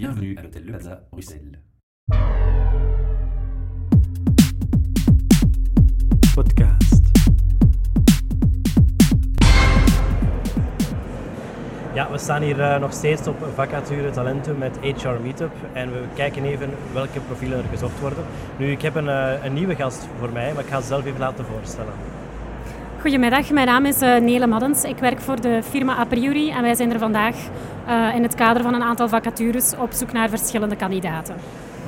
Bienvenue à l'hôtel Le Plaza, Bruxelles. Podcast. Ja, we staan hier uh, nog steeds op vacature Talentum met HR Meetup en we kijken even welke profielen er gezocht worden. Nu, ik heb een, uh, een nieuwe gast voor mij, maar ik ga ze zelf even laten voorstellen. Goedemiddag, mijn naam is uh, Nele Maddens. Ik werk voor de firma A Priori en wij zijn er vandaag uh, in het kader van een aantal vacatures op zoek naar verschillende kandidaten.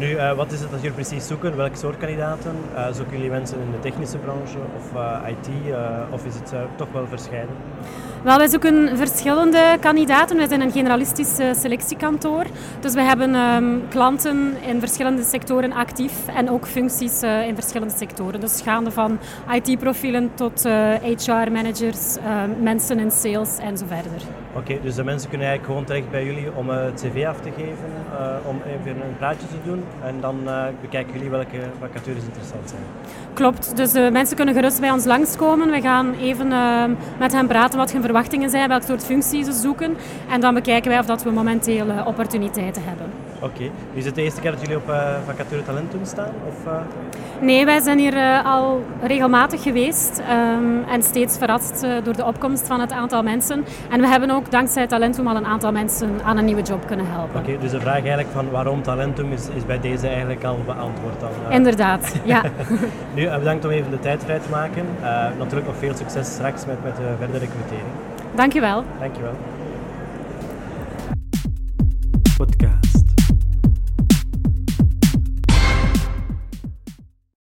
Nu, uh, wat is het dat jullie precies zoeken? Welk soort kandidaten? zoeken jullie mensen in de technische branche of IT of is het toch wel verscheiden? Wel, wij zoeken verschillende kandidaten. Wij zijn een generalistisch selectiekantoor. Dus we hebben um, klanten in verschillende sectoren actief en ook functies in verschillende sectoren. Dus gaande van IT-profielen tot HR-managers, mensen in sales en zo verder. Oké, okay, dus de mensen kunnen eigenlijk gewoon terecht bij jullie om het cv af te geven, om even een praatje te doen en dan bekijken jullie welke vacatures interessant zijn. Klopt, dus de mensen kunnen gerust bij ons langskomen. We gaan even met hen praten wat hun verwachtingen zijn, welk soort functies ze zoeken. En dan bekijken wij of dat we momenteel opportuniteiten hebben. Oké, okay. is het de eerste keer dat jullie op Vacature Talentum staan? Of. Nee, wij zijn hier al regelmatig geweest um, en steeds verrast door de opkomst van het aantal mensen. En we hebben ook dankzij Talentum al een aantal mensen aan een nieuwe job kunnen helpen. Oké, okay, dus de vraag eigenlijk van waarom Talentum is, is bij deze eigenlijk al beantwoord dan? Inderdaad, ja. nu, bedankt om even de tijd vrij te maken. natuurlijk nog veel succes straks met, met de verdere recrutering. Dankjewel. Dankjewel.